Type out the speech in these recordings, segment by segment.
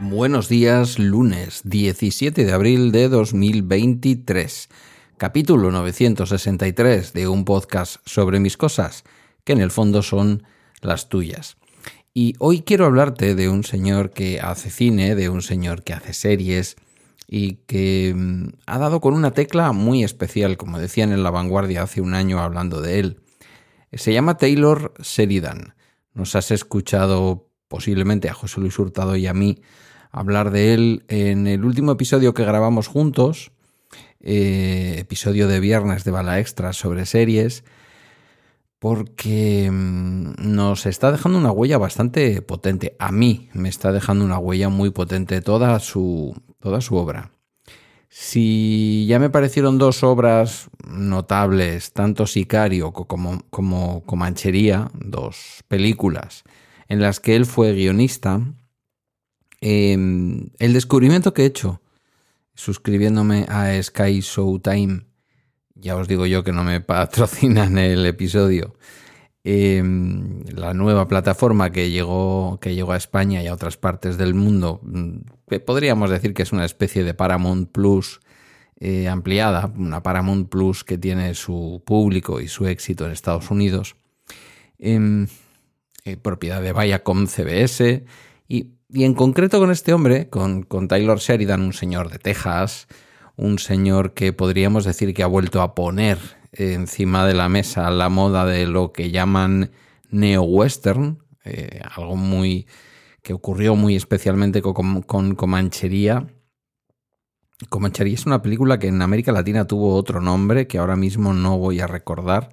Buenos días, lunes 17 de abril de 2023, capítulo 963 de un podcast sobre mis cosas, que en el fondo son las tuyas. Y hoy quiero hablarte de un señor que hace cine, de un señor que hace series y que mm, ha dado con una tecla muy especial, como decían en La Vanguardia hace un año hablando de él. Se llama Taylor Sheridan. Nos has escuchado posiblemente a José Luis Hurtado y a mí hablar de él en el último episodio que grabamos juntos, eh, episodio de viernes de Bala Extra sobre series, porque mm, nos está dejando una huella bastante potente. A mí me está dejando una huella muy potente toda su, toda su obra. Si ya me parecieron dos obras notables, tanto Sicario como, como Comanchería, dos películas en las que él fue guionista, em, el descubrimiento que he hecho suscribiéndome a Sky Showtime ya os digo yo que no me patrocinan el episodio. Em, la nueva plataforma que llegó, que llegó a España y a otras partes del mundo, mm, podríamos decir que es una especie de Paramount Plus eh, ampliada, una Paramount Plus que tiene su público y su éxito en Estados Unidos, em, eh, propiedad de Viacom CBS, y, y, en concreto con este hombre, con, con Taylor Sheridan, un señor de Texas, un señor que podríamos decir que ha vuelto a poner encima de la mesa la moda de lo que llaman neo-western, eh, algo muy que ocurrió muy especialmente con, Comanchería. Comanchería es una película que en América Latina tuvo otro nombre que ahora mismo no voy a recordar.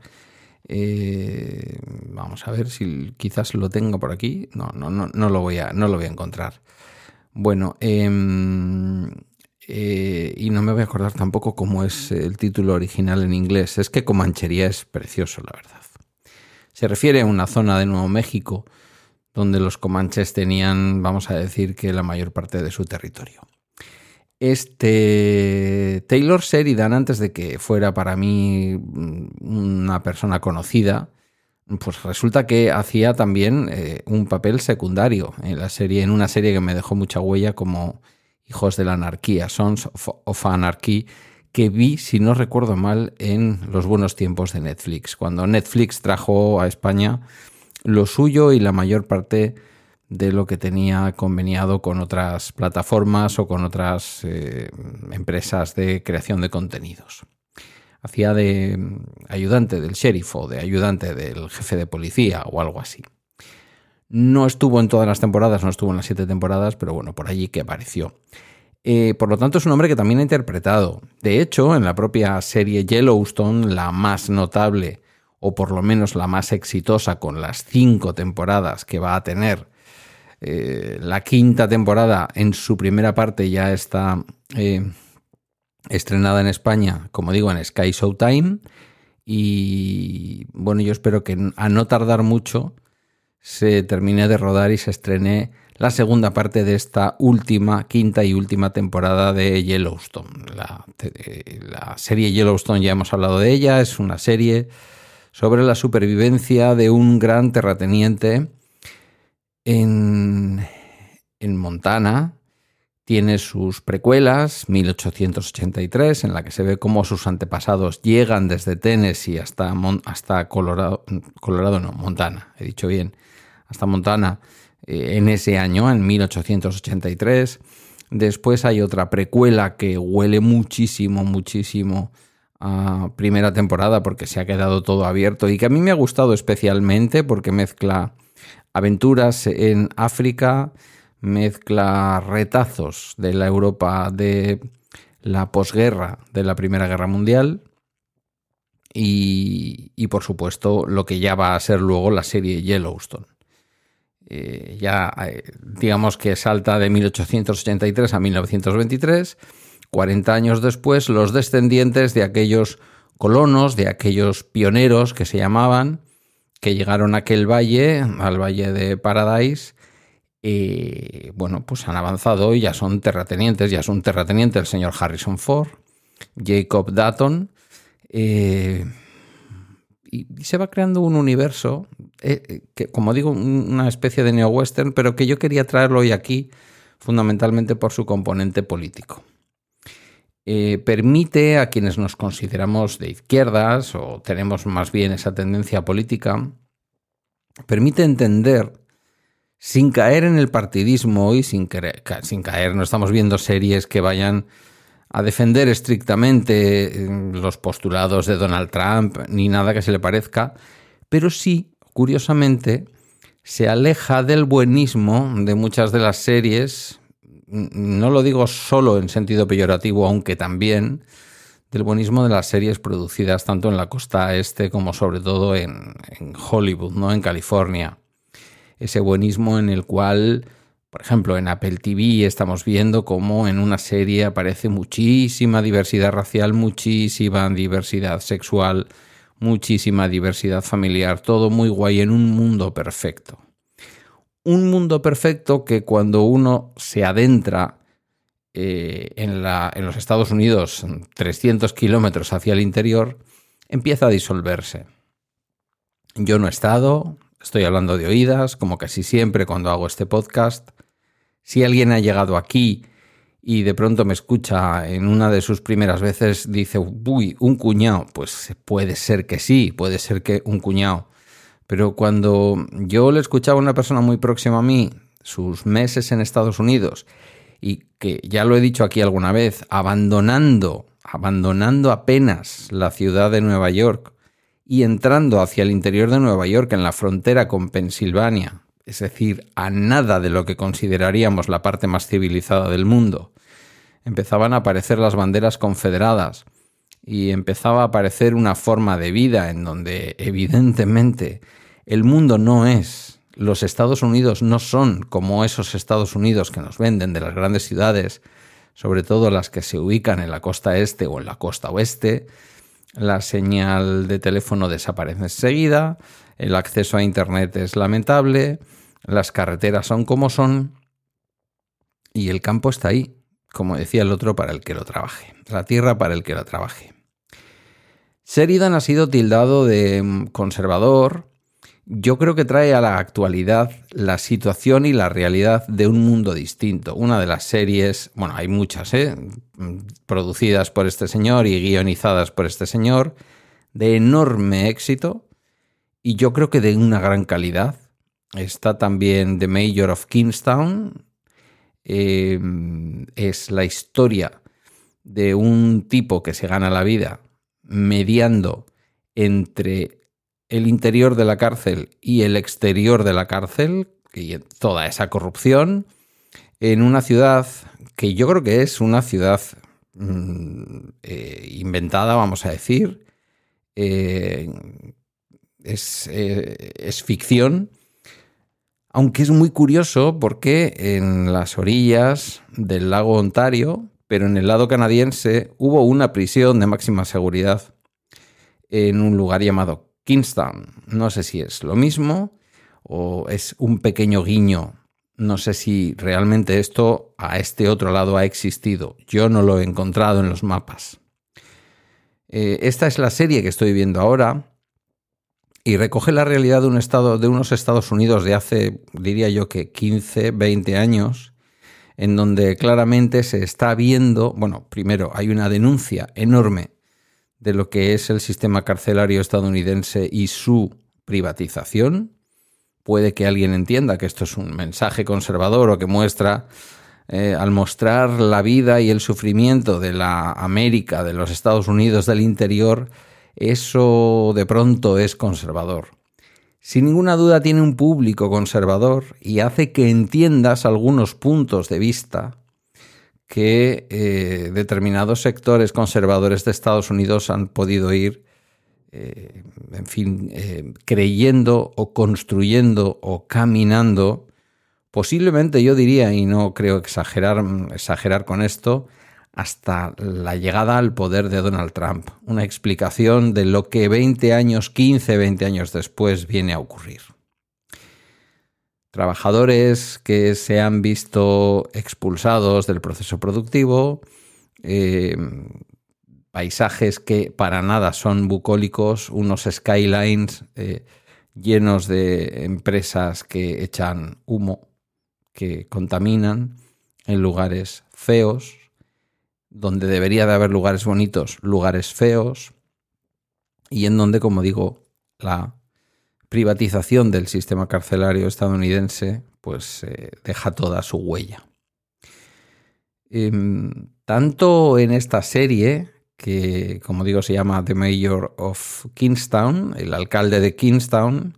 Eh, vamos a ver si quizás lo tengo por aquí. No, no, no, no lo voy a, no lo voy a encontrar. Bueno, eh, eh, y no me voy a acordar tampoco cómo es el título original en inglés. Es que Comanchería es precioso, la verdad. Se refiere a una zona de Nuevo México donde los comanches tenían, vamos a decir, que la mayor parte de su territorio. Este Taylor Sheridan, antes de que fuera para mí una persona conocida, pues resulta que hacía también eh, un papel secundario en la serie, en una serie que me dejó mucha huella como Hijos de la Anarquía, Sons of Anarchy, que vi, si no recuerdo mal, en los buenos tiempos de Netflix, cuando Netflix trajo a España lo suyo y la mayor parte de lo que tenía conveniado con otras plataformas o con otras eh, empresas de creación de contenidos. Hacía de ayudante del sheriff o de ayudante del jefe de policía o algo así. No estuvo en todas las temporadas, no estuvo en las siete temporadas, pero bueno, por allí que apareció. Eh, por lo tanto, es un hombre que también ha interpretado. De hecho, en la propia serie Yellowstone, la más notable, o por lo menos la más exitosa, con las cinco temporadas que va a tener, eh, la quinta temporada en su primera parte ya está eh, estrenada en España, como digo, en Sky Showtime. Y bueno, yo espero que a no tardar mucho se termine de rodar y se estrene la segunda parte de esta última, quinta y última temporada de Yellowstone. La, serie Yellowstone ya hemos hablado de ella, es una serie sobre la supervivencia de un gran terrateniente en, en Montana. Tiene sus precuelas, 1883, en la que se ve cómo sus antepasados llegan desde Tennessee hasta, hasta Colorado, Colorado, no, Montana, he dicho bien, hasta Montana eh, en ese año, en 1883. Después hay otra precuela que huele muchísimo, muchísimo a primera temporada porque se ha quedado todo abierto y que a mí me ha gustado especialmente porque mezcla aventuras en África, mezcla retazos de la Europa de la posguerra de la Primera Guerra Mundial y, y por supuesto lo que ya va a ser luego la serie Yellowstone. Eh, ya eh, digamos que salta de 1883 a 1923, 40 años después, los descendientes de aquellos colonos, de aquellos pioneros que se llamaban, que llegaron a aquel valle, al valle de Paradise, eh, bueno, pues han avanzado y ya son terratenientes, ya es un terrateniente el señor Harrison Ford, Jacob Dutton, eh, y, se va creando un universo, eh, que como digo, una especie de neo-western, pero que yo quería traerlo hoy aquí fundamentalmente por su componente político. permite a quienes nos consideramos de izquierdas o tenemos más bien esa tendencia política, permite entender sin caer en el partidismo y sin, sin caer, no estamos viendo series que vayan a defender estrictamente eh, los postulados de Donald Trump ni nada que se le parezca, pero sí, curiosamente, se aleja del buenismo de muchas de las series, no lo digo solo en sentido peyorativo, aunque también, del buenismo de las series producidas tanto en la costa este como sobre todo en, en Hollywood, ¿no? en California ese buenismo en el cual, por ejemplo, en Apple TV estamos viendo cómo en una serie aparece muchísima diversidad racial, muchísima diversidad sexual, muchísima diversidad familiar, todo muy guay en un mundo perfecto. Un mundo perfecto que cuando uno se adentra eh, en, en los Estados Unidos, 300 kilómetros hacia el interior, empieza a disolverse. Yo no he estado, Estoy hablando de oídas, como casi siempre cuando hago este podcast. Si alguien ha llegado aquí y de pronto me escucha en una de sus primeras veces, dice, uy, un cuñado, pues puede ser que sí, puede ser que un cuñado. Pero cuando yo le escuchaba a una persona muy próxima a mí, sus meses en Estados Unidos, y que ya lo he dicho aquí alguna vez, abandonando, abandonando apenas la ciudad de Nueva York y entrando hacia el interior de Nueva York, en la frontera con Pensilvania, es decir, a nada de lo que consideraríamos la parte más civilizada del mundo, empezaban a aparecer las banderas confederadas y empezaba a aparecer una forma de vida en donde evidentemente el mundo no es, los Estados Unidos no son como esos Estados Unidos que nos venden de las grandes ciudades, sobre todo las que se ubican en la costa este o en la costa oeste, la señal de teléfono desaparece enseguida, el acceso a Internet es lamentable, las carreteras son como son y el campo está ahí, como decía el otro, para el que lo trabaje, la tierra para el que la trabaje. Sheridan ha sido tildado de conservador, yo creo que trae a la actualidad la situación y la realidad de un mundo distinto. Una de las series, bueno, hay muchas, ¿eh? producidas por este señor y guionizadas por este señor, de enorme éxito y yo creo que de una gran calidad. Está también The Mayor of Kingstown. Em, es la historia de un tipo que se gana la vida mediando entre el interior de la cárcel y el exterior de la cárcel, y toda esa corrupción, en una ciudad que yo creo que es una ciudad mm, eh, inventada, vamos a decir, eh, es, eh, es ficción, aunque es muy curioso porque en las orillas del lago Ontario, pero en el lado canadiense, hubo una prisión de máxima seguridad en un lugar llamado Kingstown. No sé si es lo mismo o es un pequeño guiño. No sé si realmente esto a este otro lado ha existido. Yo no lo he encontrado en los mapas. Eh, esta es la serie que estoy viendo ahora y recoge la realidad de un estado de unos Estados Unidos de hace, diría yo que 15, 20 años, en donde claramente se está viendo, bueno, primero hay una denuncia enorme de lo que es el sistema carcelario estadounidense y su privatización. Puede que alguien entienda que esto es un mensaje conservador o que muestra, eh, al mostrar la vida y el sufrimiento de la América, de los Estados Unidos del interior, eso de pronto es conservador. Sin ninguna duda tiene un público conservador y hace que entiendas algunos puntos de vista que eh, determinados sectores conservadores de Estados Unidos han podido ir, eh, en fin, eh, creyendo o construyendo o caminando, posiblemente yo diría, y no creo exagerar, exagerar con esto, hasta la llegada al poder de Donald Trump. Una explicación de lo que 20 años, 15, 20 años después viene a ocurrir. trabajadores que se han visto expulsados del proceso productivo, eh, paisajes que para nada son bucólicos, unos skylines eh, llenos de empresas que echan humo, que contaminan en lugares feos, donde debería de haber lugares bonitos, lugares feos, y en donde, como digo, la privatización del sistema carcelario estadounidense pues eh, deja toda su huella. Em, tanto en esta serie, que como digo se llama The Mayor of Kingstown, el alcalde de Kingstown,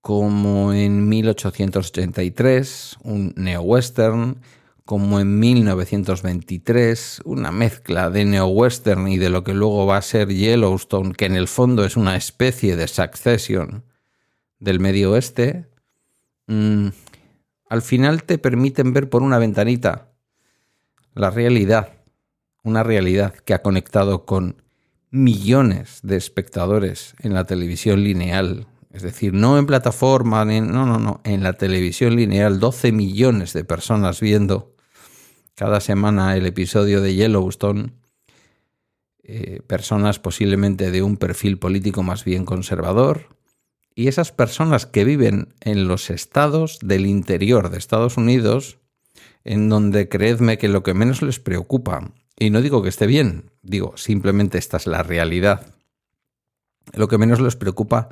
como en 1883, un neo-western, como en 1923, una mezcla de neo-western y de lo que luego va a ser Yellowstone, que en el fondo es una especie de succession del medio oeste, mm, al final te permiten ver por una ventanita la realidad, una realidad que ha conectado con millones de espectadores en la televisión lineal, es decir, no en plataforma, no, no, no, en la televisión lineal, 12 millones de personas viendo cada semana el episodio de Yellowstone, eh, personas posiblemente de un perfil político más bien conservador, y esas personas que viven en los estados del interior de Estados Unidos, en donde creedme que lo que menos les preocupa, y no digo que esté bien, digo simplemente esta es la realidad, lo que menos les preocupa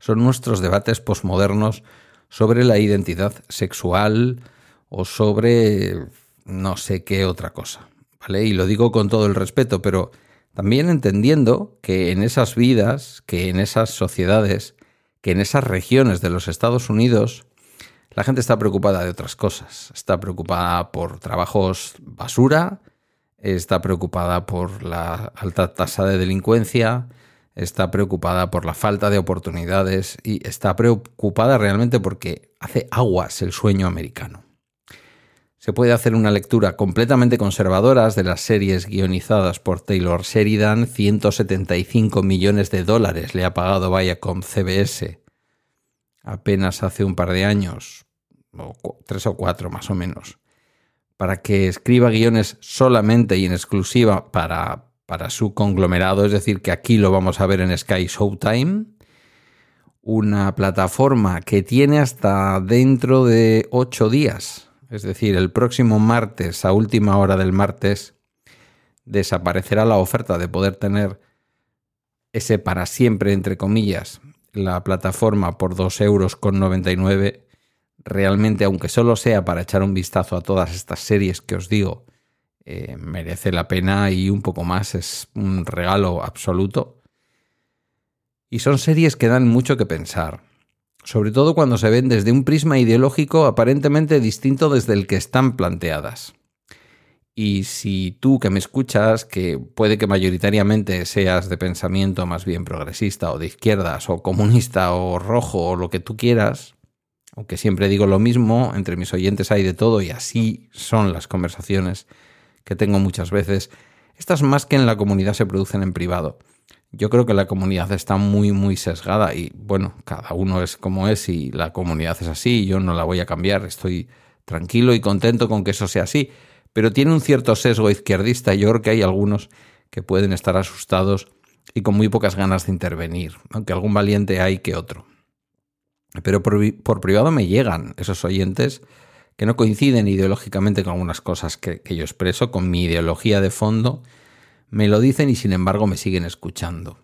son nuestros debates posmodernos sobre la identidad sexual o sobre no sé qué otra cosa, ¿vale? Y lo digo con todo el respeto, pero también entendiendo que en esas vidas, que en esas sociedades, que en esas regiones de los Estados Unidos, la gente está preocupada de otras cosas. Está preocupada por trabajos basura, está preocupada por la alta tasa de delincuencia, está preocupada por la falta de oportunidades y está preocupada realmente porque hace aguas el sueño americano se puede hacer una lectura completamente conservadora de las series guionizadas por Taylor Sheridan. 175 millones de dólares le ha pagado Viacom CBS apenas hace un par de años, o tres o cuatro más o menos, para que escriba guiones solamente y en exclusiva para, para su conglomerado, es decir, que aquí lo vamos a ver en Sky Showtime. Una plataforma que tiene hasta dentro de ocho días es decir, el próximo martes, a última hora del martes, desaparecerá la oferta de poder tener ese para siempre, entre comillas, la plataforma por 2 euros con 99. Realmente, aunque solo sea para echar un vistazo a todas estas series que os digo, eh, merece la pena y un poco más es un regalo absoluto. Y son series que dan mucho que pensar sobre todo cuando se ven desde un prisma ideológico aparentemente distinto desde el que están planteadas. Y si tú que me escuchas, que puede que mayoritariamente seas de pensamiento más bien progresista o de izquierdas o comunista o rojo o lo que tú quieras, aunque siempre digo lo mismo, entre mis oyentes hay de todo y así son las conversaciones que tengo muchas veces, estas más que en la comunidad se producen en privado. Yo creo que la comunidad está muy, muy sesgada y bueno, cada uno es como es y la comunidad es así, yo no la voy a cambiar, estoy tranquilo y contento con que eso sea así, pero tiene un cierto sesgo izquierdista yo creo que hay algunos que pueden estar asustados y con muy pocas ganas de intervenir, aunque algún valiente hay que otro. Pero por, por privado me llegan esos oyentes que no coinciden ideológicamente con algunas cosas que yo expreso, con mi ideología de fondo, me lo dicen y sin embargo me siguen escuchando.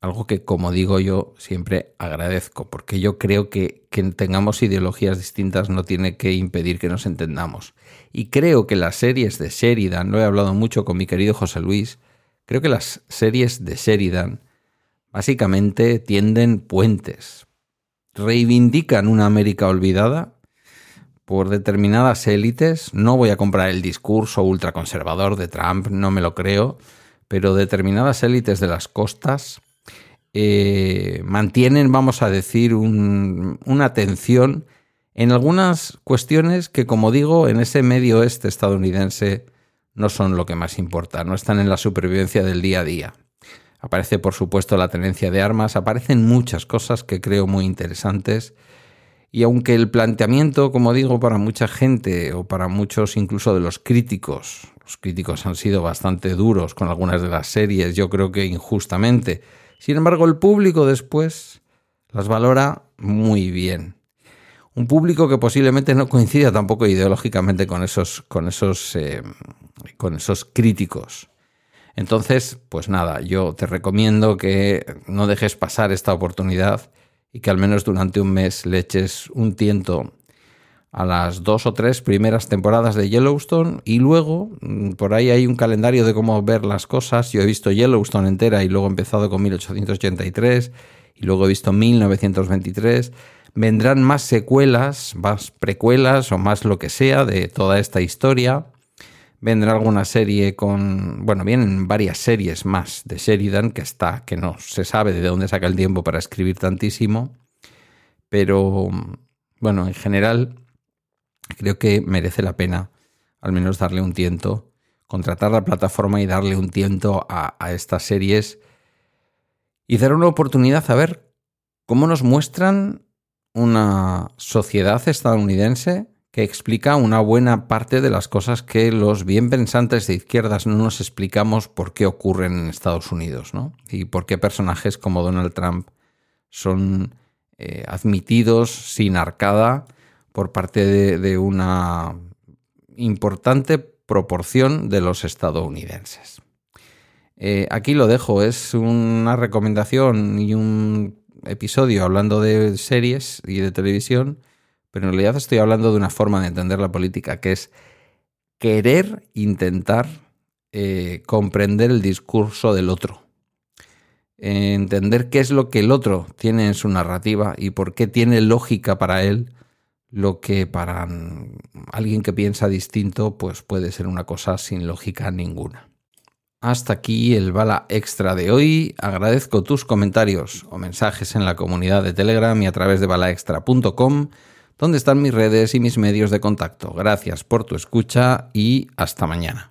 Algo que, como digo yo, siempre agradezco, porque yo creo que que tengamos ideologías distintas no tiene que impedir que nos entendamos. Y creo que las series de Sheridan, lo he hablado mucho con mi querido José Luis, creo que las series de Sheridan básicamente tienden puentes, reivindican una América olvidada por determinadas élites. No voy a comprar el discurso ultraconservador de Trump, no me lo creo, pero determinadas élites de las costas eh, mantienen, vamos a decir, una atención en algunas cuestiones que, como digo, en ese medio oeste estadounidense no son lo que más importa, no están en la supervivencia del día a día. Aparece, por supuesto, la tenencia de armas, aparecen muchas cosas que creo muy interesantes Y aunque el planteamiento, como digo, para mucha gente o para muchos incluso de los críticos, los críticos han sido bastante duros con algunas de las series, yo creo que injustamente. Sin embargo, el público después las valora muy bien. Un público que posiblemente no coincida tampoco ideológicamente con esos, con esos, eh, con esos críticos. Entonces, pues nada, yo te recomiendo que no dejes pasar esta oportunidad y que al menos durante un mes le eches un tiento a las dos o tres primeras temporadas de Yellowstone y luego mm, por ahí hay un calendario de cómo ver las cosas. Yo he visto Yellowstone entera y luego he empezado con 1883 y luego he visto 1923. Vendrán más secuelas, más precuelas o más lo que sea de toda esta historia. Vendrá alguna serie con, bueno, vienen varias series más de Sheridan que está, que no se sabe de dónde saca el tiempo para escribir tantísimo, pero bueno, en general creo que merece la pena al menos darle un tiento, contratar la plataforma y darle un tiento a, estas series y dar una oportunidad a ver cómo nos muestran una sociedad estadounidense que explica una buena parte de las cosas que los bien pensantes de izquierdas no nos explicamos por qué ocurren en Estados Unidos, ¿no? Y por qué personajes como Donald Trump son eh, admitidos sin arcada por parte de, una importante proporción de los estadounidenses. Eh, aquí lo dejo, es una recomendación y un episodio hablando de series y de televisión pero en realidad estoy hablando de una forma de entender la política, que es querer intentar eh, comprender el discurso del otro. Entender qué es lo que el otro tiene en su narrativa y por qué tiene lógica para él lo que para alguien que piensa distinto pues puede ser una cosa sin lógica ninguna. Hasta aquí el bala extra de hoy. Agradezco tus comentarios o mensajes en la comunidad de Telegram y a través de balaextra.com dónde están mis redes y mis medios de contacto. Gracias por tu escucha y hasta mañana.